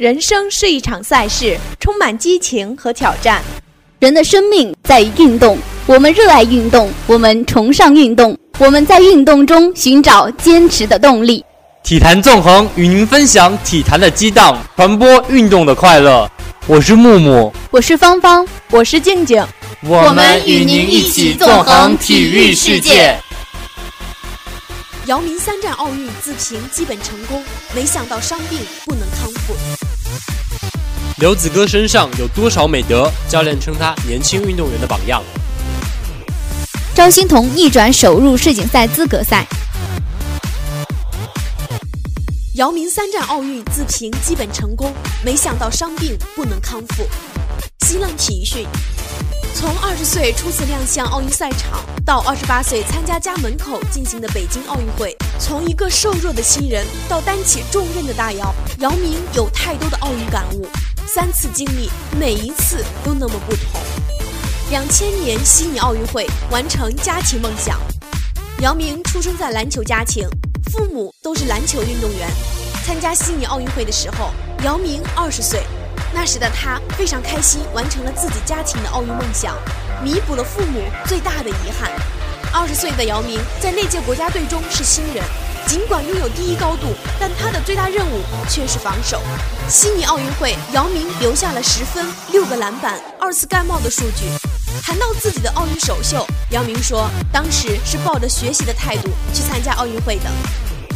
人生是一场赛事，充满激情和挑战。人的生命在于运动，我们热爱运动，我们崇尚运动，我们在运动中寻找坚持的动力。体坛纵横与您分享体坛的激荡，传播运动的快乐。我是木木，我是芳芳，我是静静，我们与您一起纵横体育世界。姚明三战奥运自评基本成功，没想到伤病不能康复。刘子歌身上有多少美德？教练称他年轻运动员的榜样。张欣彤逆转首入世锦赛资格赛。姚明三战奥运自评基本成功，没想到伤病不能康复。新浪体育讯。从二十岁初次亮相奥运赛场，到二十八岁参加家门口进行的北京奥运会，从一个瘦弱的新人到担起重任的大姚，姚明有太多的奥运感悟。三次经历，每一次都那么不同。两千年悉尼奥运会完成家庭梦想。姚明出生在篮球家庭，父母都是篮球运动员。参加悉尼奥运会的时候，姚明二十岁。那时的他非常开心，完成了自己家庭的奥运梦想，弥补了父母最大的遗憾。二十岁的姚明在那届国家队中是新人，尽管拥有第一高度，但他的最大任务却是防守。悉尼奥运会，姚明留下了十分、六个篮板、二次盖帽的数据。谈到自己的奥运首秀，姚明说，当时是抱着学习的态度去参加奥运会的。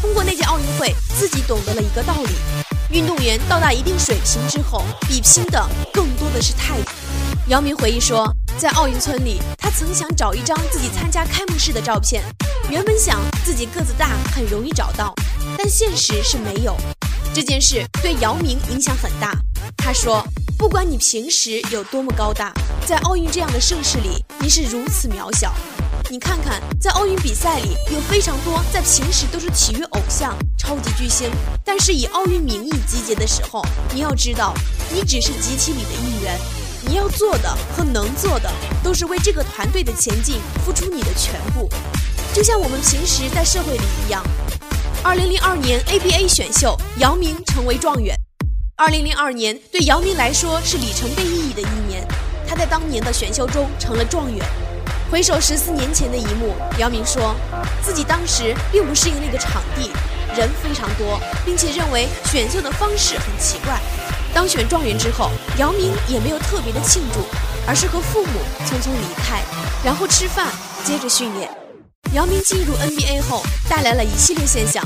通过那届奥运会，自己懂得了一个道理。运动员到达一定水平之后，比拼的更多的是态度。姚明回忆说，在奥运村里，他曾想找一张自己参加开幕式的照片，原本想自己个子大，很容易找到，但现实是没有。这件事对姚明影响很大。他说，不管你平时有多么高大，在奥运这样的盛世里，你是如此渺小。你看看，在奥运比赛里，有非常多在平时都是体育偶像、超级巨星，但是以奥运名义集结的时候，你要知道，你只是集体里的一员。你要做的和能做的，都是为这个团队的前进付出你的全部。就像我们平时在社会里一样。二零零二年 ABA 选秀，姚明成为状元。二零零二年对姚明来说是里程碑意义的一年，他在当年的选秀中成了状元。回首十四年前的一幕，姚明说自己当时并不适应那个场地，人非常多，并且认为选秀的方式很奇怪。当选状元之后，姚明也没有特别的庆祝，而是和父母匆匆离开，然后吃饭，接着训练。姚明进入 NBA 后，带来了一系列现象，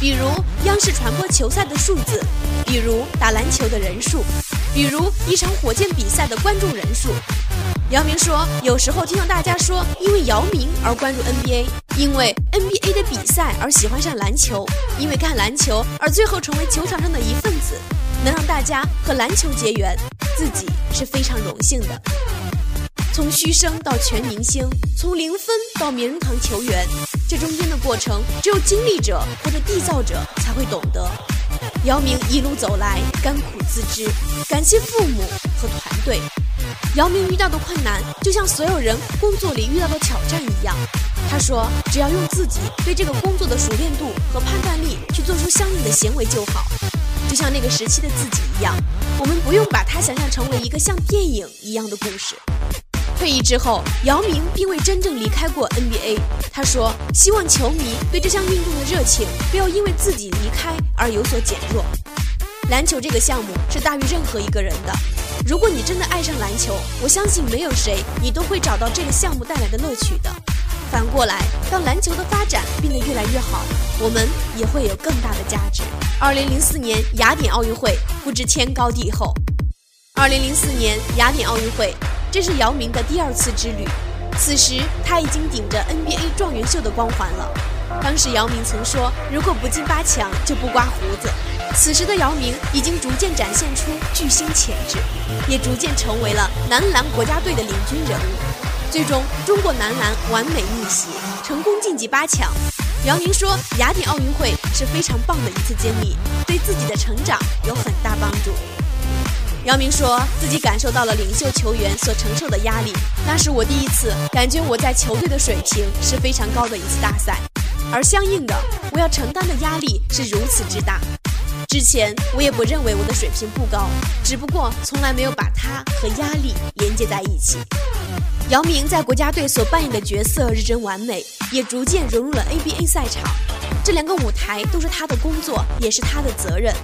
比如央视传播球赛的数字，比如打篮球的人数，比如一场火箭比赛的观众人数。姚明说：“有时候听到大家说因为姚明而关注 NBA，因为 NBA 的比赛而喜欢上篮球，因为看篮球而最后成为球场上的一份子，能让大家和篮球结缘，自己是非常荣幸的。从嘘声到全明星，从零分到名人堂球员，这中间的过程，只有经历者或者缔造者才会懂得。姚明一路走来，甘苦自知，感谢父母和团队。”姚明遇到的困难，就像所有人工作里遇到的挑战一样。他说：“只要用自己对这个工作的熟练度和判断力去做出相应的行为就好。”就像那个时期的自己一样，我们不用把它想象成为一个像电影一样的故事。退役之后，姚明并未真正离开过 NBA。他说：“希望球迷对这项运动的热情，不要因为自己离开而有所减弱。篮球这个项目是大于任何一个人的。”如果你真的爱上篮球，我相信没有谁你都会找到这个项目带来的乐趣的。反过来，当篮球的发展变得越来越好，我们也会有更大的价值。二零零四年雅典奥运会不知天高地厚。二零零四年雅典奥运会，这是姚明的第二次之旅。此时他已经顶着 NBA 状元秀的光环了。当时姚明曾说：“如果不进八强，就不刮胡子。”此时的姚明已经逐渐展现出巨星潜质，也逐渐成为了男篮国家队的领军人物。最终，中国男篮完美逆袭，成功晋级八强。姚明说：“雅典奥运会是非常棒的一次经历，对自己的成长有很大帮助。”姚明说自己感受到了领袖球员所承受的压力，那是我第一次感觉我在球队的水平是非常高的一次大赛，而相应的，我要承担的压力是如此之大。之前我也不认为我的水平不高，只不过从来没有把它和压力连接在一起。姚明在国家队所扮演的角色日臻完美，也逐渐融入了 ABA 赛场。这两个舞台都是他的工作，也是他的责任。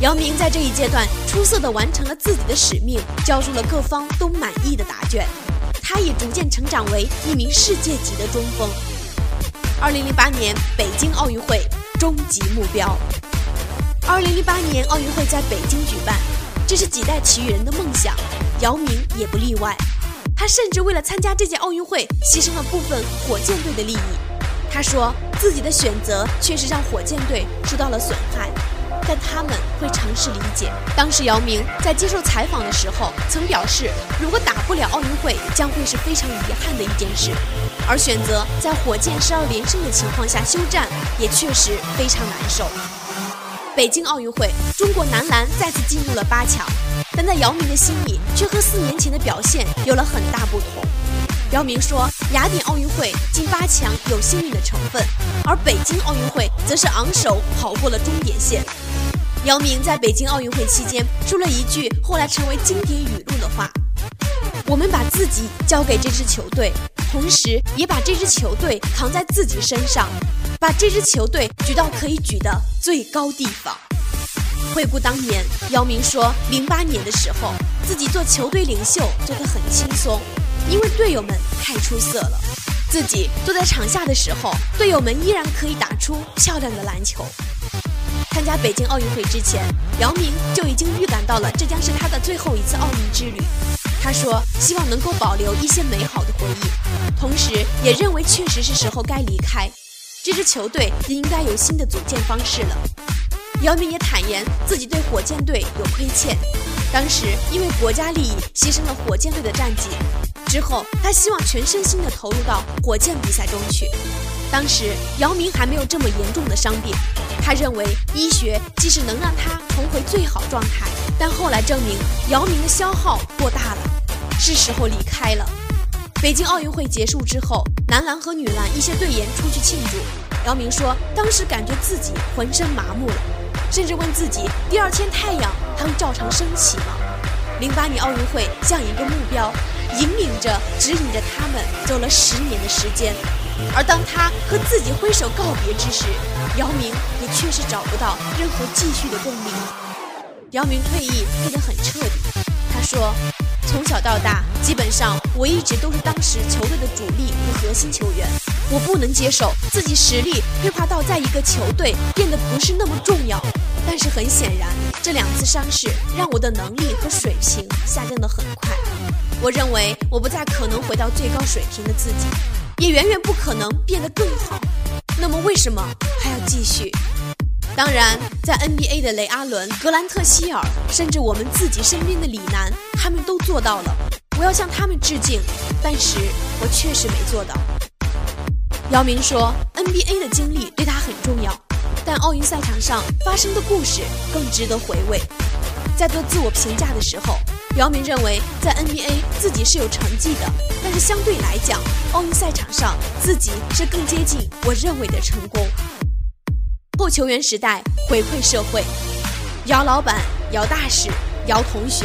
姚明在这一阶段出色地完成了自己的使命，交出了各方都满意的答卷。他也逐渐成长为一名世界级的中锋。二零零八年北京奥运会终极目标。二零零八年奥运会在北京举办，这是几代体育人的梦想，姚明也不例外。他甚至为了参加这届奥运会，牺牲了部分火箭队的利益。他说自己的选择确实让火箭队受到了损害，但他们会尝试理解。当时姚明在接受采访的时候曾表示，如果打不了奥运会，将会是非常遗憾的一件事。而选择在火箭十二连胜的情况下休战，也确实非常难受。北京奥运会，中国男篮再次进入了八强，但在姚明的心里，却和四年前的表现有了很大不同。姚明说，雅典奥运会进八强有幸运的成分，而北京奥运会则是昂首跑过了终点线。姚明在北京奥运会期间说了一句后来成为经典语录的话：“我们把自己交给这支球队。”同时，也把这支球队扛在自己身上，把这支球队举到可以举的最高地方。回顾当年，姚明说，零八年的时候，自己做球队领袖做得很轻松，因为队友们太出色了。自己坐在场下的时候，队友们依然可以打出漂亮的篮球。参加北京奥运会之前，姚明就已经预感到了这将是他的最后一次奥运之旅。他说：“希望能够保留一些美好的回忆，同时也认为确实是时候该离开这支球队，也应该有新的组建方式了。”姚明也坦言自己对火箭队有亏欠，当时因为国家利益牺牲了火箭队的战绩。之后，他希望全身心的投入到火箭比赛中去。当时姚明还没有这么严重的伤病，他认为医学即使能让他重回最好状态，但后来证明姚明的消耗过大了。是时候离开了。北京奥运会结束之后，男篮和女篮一些队员出去庆祝。姚明说，当时感觉自己浑身麻木了，甚至问自己，第二天太阳还会照常升起吗？零八年奥运会像一个目标，引领着、指引着他们走了十年的时间。而当他和自己挥手告别之时，姚明也确实找不到任何继续的动力。姚明退役退得很彻底，他说。从小到大，基本上我一直都是当时球队的主力和核心球员。我不能接受自己实力退化到在一个球队变得不是那么重要。但是很显然，这两次伤势让我的能力和水平下降得很快。我认为我不再可能回到最高水平的自己，也远远不可能变得更好。那么为什么还要继续？当然，在 NBA 的雷阿伦、格兰特希尔，甚至我们自己身边的李楠，他们都做到了。我要向他们致敬，但是我确实没做到。姚明说，NBA 的经历对他很重要，但奥运赛场上发生的故事更值得回味。在做自我评价的时候，姚明认为在 NBA 自己是有成绩的，但是相对来讲，奥运赛场上自己是更接近我认为的成功。后球员时代回馈社会，姚老板、姚大使、姚同学。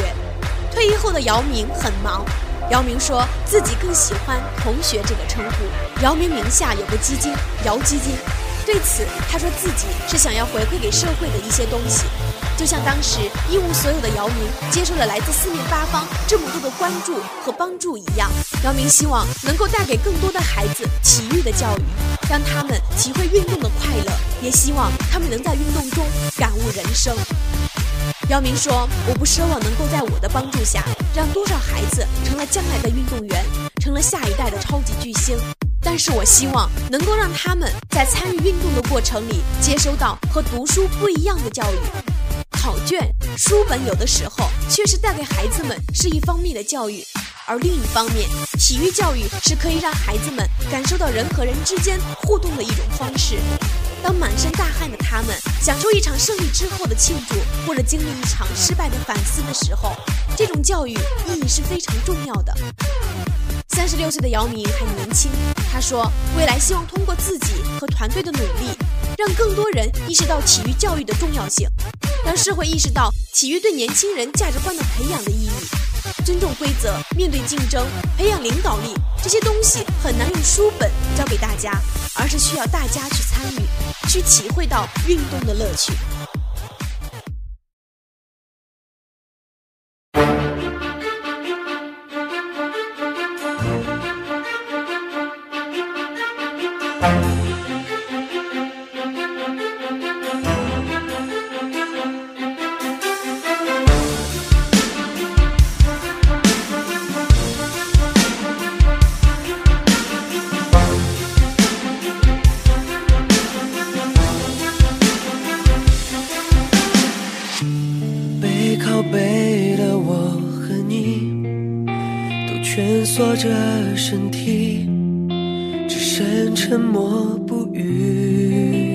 退役后的姚明很忙，姚明说自己更喜欢“同学”这个称呼。姚明名下有个基金——姚基金，对此他说自己是想要回馈给社会的一些东西。就像当时一无所有的姚明接受了来自四面八方这么多的关注和帮助一样，姚明希望能够带给更多的孩子体育的教育，让他们体会运动的快乐，也希望他们能在运动中感悟人生。姚明说：“我不奢望能够在我的帮助下让多少孩子成了将来的运动员，成了下一代的超级巨星，但是我希望能够让他们在参与运动的过程里接收到和读书不一样的教育。”考卷、书本有的时候确实带给孩子们是一方面的教育，而另一方面，体育教育是可以让孩子们感受到人和人之间互动的一种方式。当满身大汗的他们享受一场胜利之后的庆祝，或者经历一场失败的反思的时候，这种教育意义是非常重要的。三十六岁的姚明还年轻，他说未来希望通过自己和团队的努力。让更多人意识到体育教育的重要性，让社会意识到体育对年轻人价值观的培养的。尊重规则，面对竞争，培养领导力，这些东西很难用书本教给大家，而是需要大家去参与，去体会到运动的乐趣。着身体，只剩沉默不语。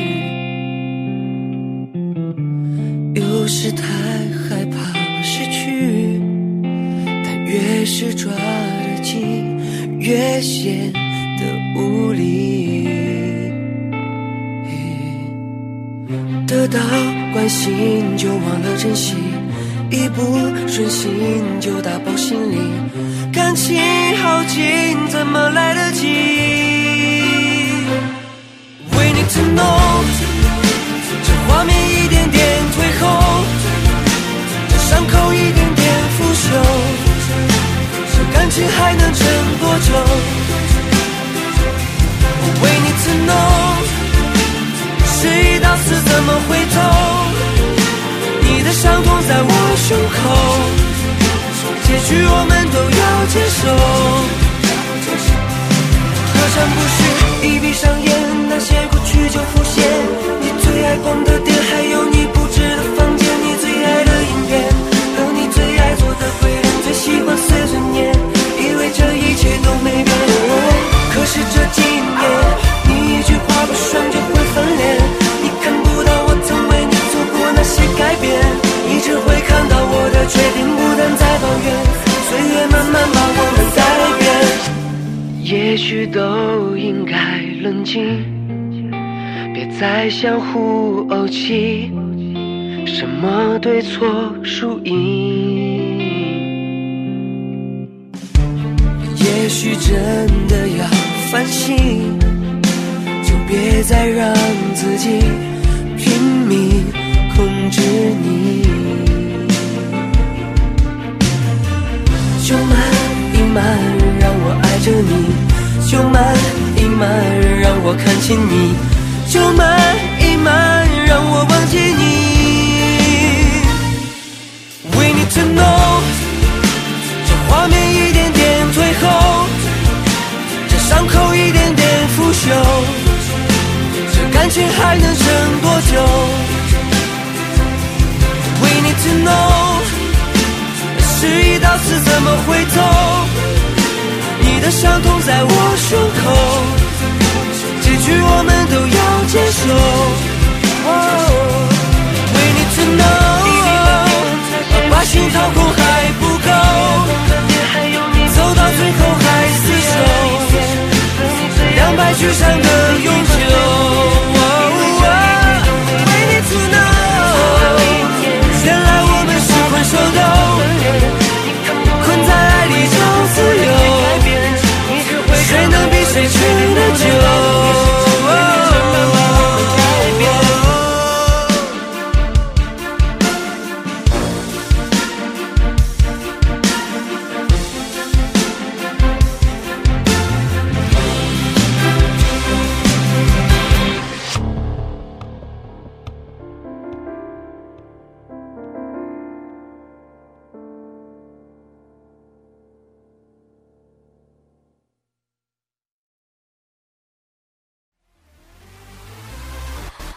有时太害怕失去，但越是抓得紧，越显得无力。得到关心就忘了珍惜，一不顺心就打包行李。感情耗尽，怎么来得及？We need to know，这画面一点点退后，这伤口一点点腐朽，这感情还能撑多久？We need to know，是一刀刺怎么回头？你的伤痛在我胸口。结局我们都牵手，何尝不是？一闭上眼，那些过去就浮现。相互怄气，什么对错输赢。也许真的要反省，就别再让自己拼命控制你。就慢一慢，让我爱着你；就慢一慢，让我看清你；就慢慢，让我忘记你。We need to know，这画面一点点退后，这伤口一点点腐朽，这感情还能撑多久？We need to know。是一刀刺，怎么回头？你的伤痛在我胸口，结局我们都要接受。We need to know，把心掏空还不够，走到最后还厮守，两败俱伤的永久。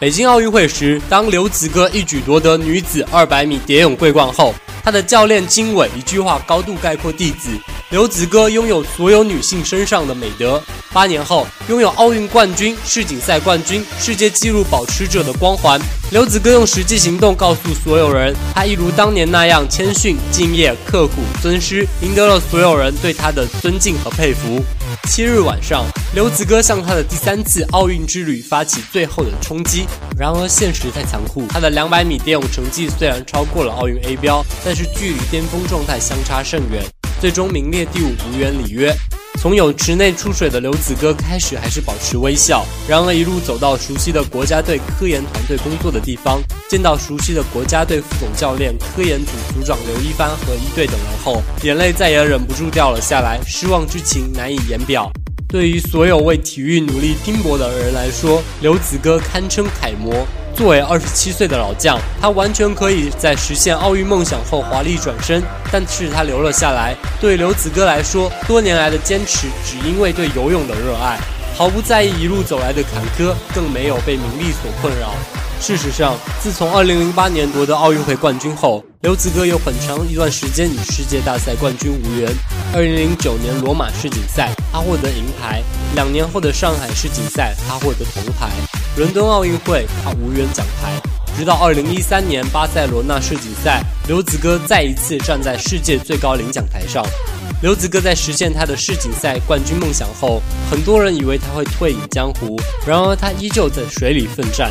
北京奥运会时，当刘子歌一举夺得女子200米蝶泳桂冠后，他的教练金伟一句话高度概括弟子刘子歌拥有所有女性身上的美德。八年后，拥有奥运冠军、世锦赛冠军、世界纪录保持者的光环。刘子歌用实际行动告诉所有人，他一如当年那样谦逊、敬业、刻苦、尊师，赢得了所有人对他的尊敬和佩服。七日晚上，刘子歌向他的第三次奥运之旅发起最后的冲击。然而现实太残酷，他的两百米蝶泳成绩虽然超过了奥运 A 标，但是距离巅峰状态相差甚远，最终名列第五，无缘里约。从泳池内出水的刘子歌开始，还是保持微笑。然而一路走到熟悉的国家队科研团队工作的地方，见到熟悉的国家队副总教练、科研组组长刘一帆和一队等人后，眼泪再也忍不住掉了下来，失望之情难以言表。对于所有为体育努力拼搏的人来说，刘子歌堪称楷模。作为二十七岁的老将，他完全可以在实现奥运梦想后华丽转身，但是他留了下来。对刘子歌来说，多年来的坚持只因为对游泳的热爱，毫不在意一路走来的坎坷，更没有被名利所困扰。事实上，自从2008年夺得奥运会冠军后，刘子歌有很长一段时间与世界大赛冠军无缘。2009年罗马世锦赛，他获得银牌；两年后的上海世锦赛，他获得铜牌；伦敦奥运会，他无缘奖牌。直到2013年巴塞罗那世锦赛，刘子歌再一次站在世界最高领奖台上。刘子歌在实现他的世锦赛冠军梦想后，很多人以为他会退隐江湖，然而他依旧在水里奋战。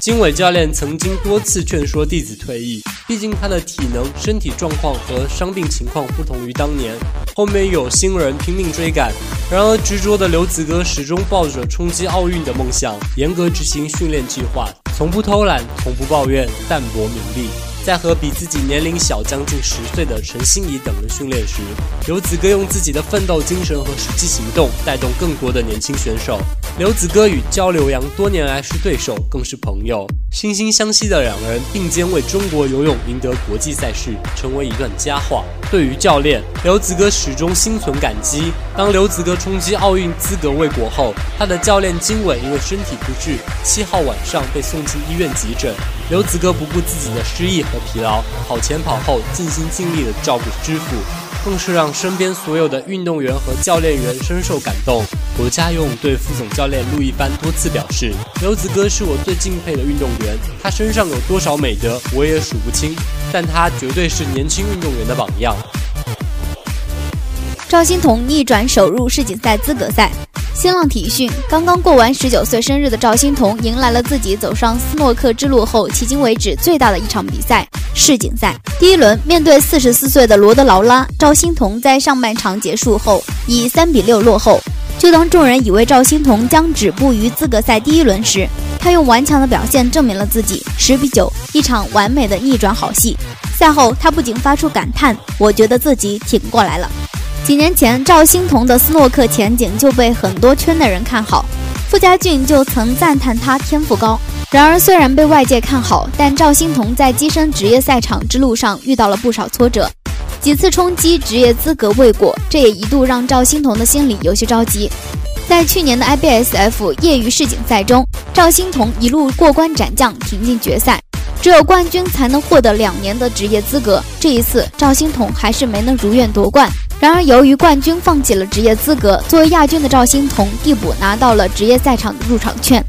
金伟教练曾经多次劝说弟子退役，毕竟他的体能、身体状况和伤病情况不同于当年。后面有新人拼命追赶，然而执着的刘子歌始终抱着冲击奥运的梦想，严格执行训练计划，从不偷懒，从不抱怨，淡泊名利。在和比自己年龄小将近十岁的陈欣怡等人训练时，刘子歌用自己的奋斗精神和实际行动带动更多的年轻选手。刘子歌与焦刘洋多年来是对手，更是朋友，惺惺相惜的两人并肩为中国游泳赢得国际赛事，成为一段佳话。对于教练刘子歌，始终心存感激。当刘子歌冲击奥运资格未果后，他的教练金伟因为身体不适，七号晚上被送进医院急诊。刘子歌不顾自己的失意和疲劳，跑前跑后尽心尽力地照顾师傅，更是让身边所有的运动员和教练员深受感动。国家游泳队副总教练陆一帆多次表示：“刘子歌是我最敬佩的运动员，他身上有多少美德我也数不清，但他绝对是年轻运动员的榜样。”赵欣彤逆转首入世锦赛资格赛。新浪体育讯，刚刚过完十九岁生日的赵欣彤，迎来了自己走上斯诺克之路后迄今为止最大的一场比赛——世锦赛。第一轮，面对四十四岁的罗德劳拉，赵欣彤在上半场结束后以三比六落后。就当众人以为赵欣彤将止步于资格赛第一轮时，他用顽强的表现证明了自己。十比九，一场完美的逆转好戏。赛后，他不仅发出感叹：“我觉得自己挺过来了。”几年前，赵欣彤的斯诺克前景就被很多圈内人看好，傅家俊就曾赞叹他天赋高。然而，虽然被外界看好，但赵欣彤在跻身职业赛场之路上遇到了不少挫折，几次冲击职业资格未果，这也一度让赵欣彤的心里有些着急。在去年的 IBSF 业余世锦赛中，赵欣彤一路过关斩将，挺进决赛。只有冠军才能获得两年的职业资格，这一次赵欣彤还是没能如愿夺冠。然而，由于冠军放弃了职业资格，作为亚军的赵欣彤递补拿到了职业赛场的入场券。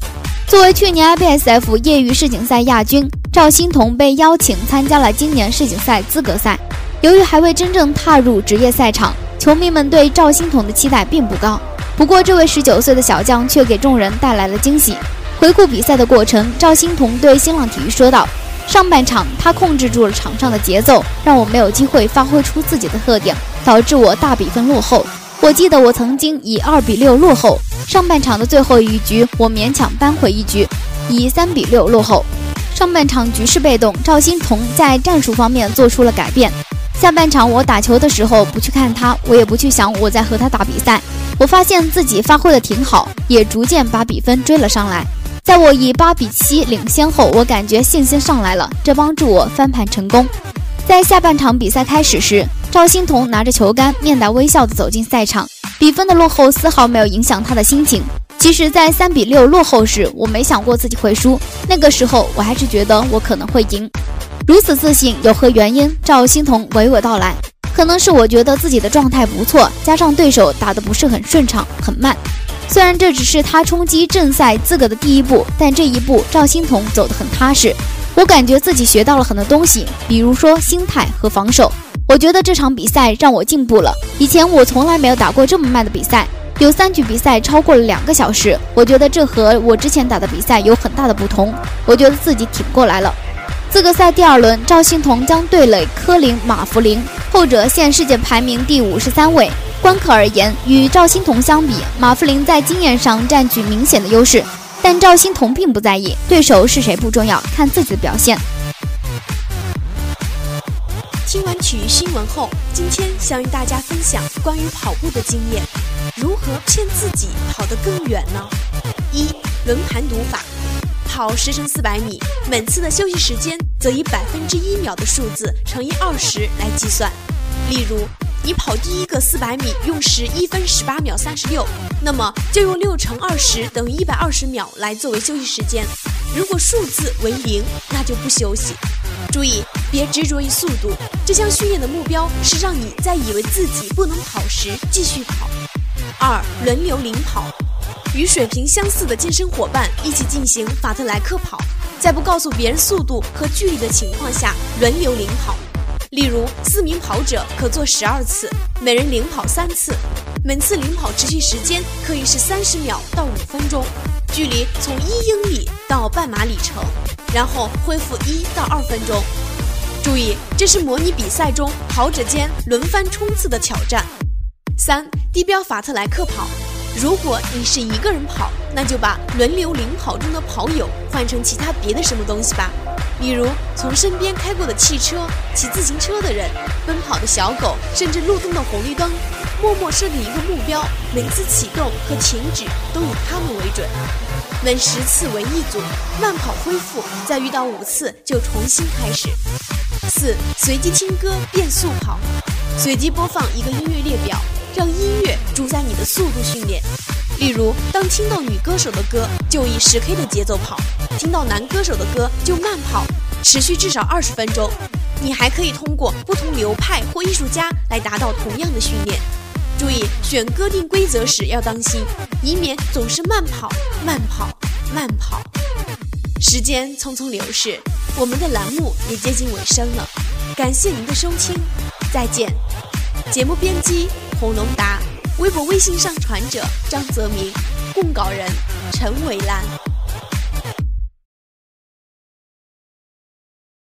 作为去年 IBSF 业余世锦赛亚军，赵欣彤被邀请参加了今年世锦赛资格赛。由于还未真正踏入职业赛场，球迷们对赵欣彤的期待并不高。不过，这位十九岁的小将却给众人带来了惊喜。回顾比赛的过程，赵欣彤对新浪体育说道。上半场，他控制住了场上的节奏，让我没有机会发挥出自己的特点，导致我大比分落后。我记得我曾经以二比六落后，上半场的最后一局，我勉强扳回一局，以三比六落后。上半场局势被动，赵欣彤在战术方面做出了改变。下半场我打球的时候不去看他，我也不去想我在和他打比赛，我发现自己发挥的挺好，也逐渐把比分追了上来。在我以八比七领先后，我感觉信心上来了，这帮助我翻盘成功。在下半场比赛开始时，赵欣彤拿着球杆，面带微笑地走进赛场。比分的落后丝毫没有影响他的心情。其实，在三比六落后时，我没想过自己会输，那个时候我还是觉得我可能会赢。如此自信有何原因？赵欣彤娓娓道来：可能是我觉得自己的状态不错，加上对手打得不是很顺畅，很慢。虽然这只是他冲击正赛资格的第一步，但这一步赵欣彤走得很踏实。我感觉自己学到了很多东西，比如说心态和防守。我觉得这场比赛让我进步了。以前我从来没有打过这么慢的比赛，有三局比赛超过了两个小时，我觉得这和我之前打的比赛有很大的不同。我觉得自己挺过来了。资格赛第二轮，赵欣彤将对垒科林马弗林，后者现世界排名第五十三位。观客而言，与赵欣彤相比，马弗林在经验上占据明显的优势，但赵欣彤并不在意，对手是谁不重要，看自己的表现。听完体育新闻后，今天想与大家分享关于跑步的经验，如何骗自己跑得更远呢？一轮盘读法，跑十乘四百米，每次的休息时间则以百分之一秒的数字乘以二十来计算。例如，你跑第一个四百米用时一分十八秒三十六，那么就用六乘二十等于一百二十秒来作为休息时间。如果数字为零，那就不休息。注意，别执着于速度。这项训练的目标是让你在以为自己不能跑时继续跑。二、轮流领跑，与水平相似的健身伙伴一起进行法特莱克跑，在不告诉别人速度和距离的情况下轮流领跑。例如，四名跑者可做十二次，每人领跑三次，每次领跑持续时间可以是三十秒到五分钟，距离从一英里到半马里程。然后恢复一到二分钟。注意，这是模拟比赛中跑者间轮番冲刺的挑战。三、地标法特莱克跑。如果你是一个人跑，那就把轮流领跑中的跑友换成其他别的什么东西吧，比如从身边开过的汽车、骑自行车的人、奔跑的小狗，甚至路灯的红绿灯。默默设定一个目标，每次启动和停止都以他们为准。每十次为一组，慢跑恢复，再遇到五次就重新开始。四、随机听歌变速跑，随机播放一个音乐列表，让音乐主宰你的速度训练。例如，当听到女歌手的歌，就以十 K 的节奏跑；听到男歌手的歌，就慢跑，持续至少二十分钟。你还可以通过不同流派或艺术家来达到同样的训练。注意选歌定规则时要当心，以免总是慢跑、慢跑、慢跑。时间匆匆流逝，我们的栏目也接近尾声了。感谢您的收听，再见。节目编辑洪龙达，微博、微信上传者张泽民，供稿人陈伟兰。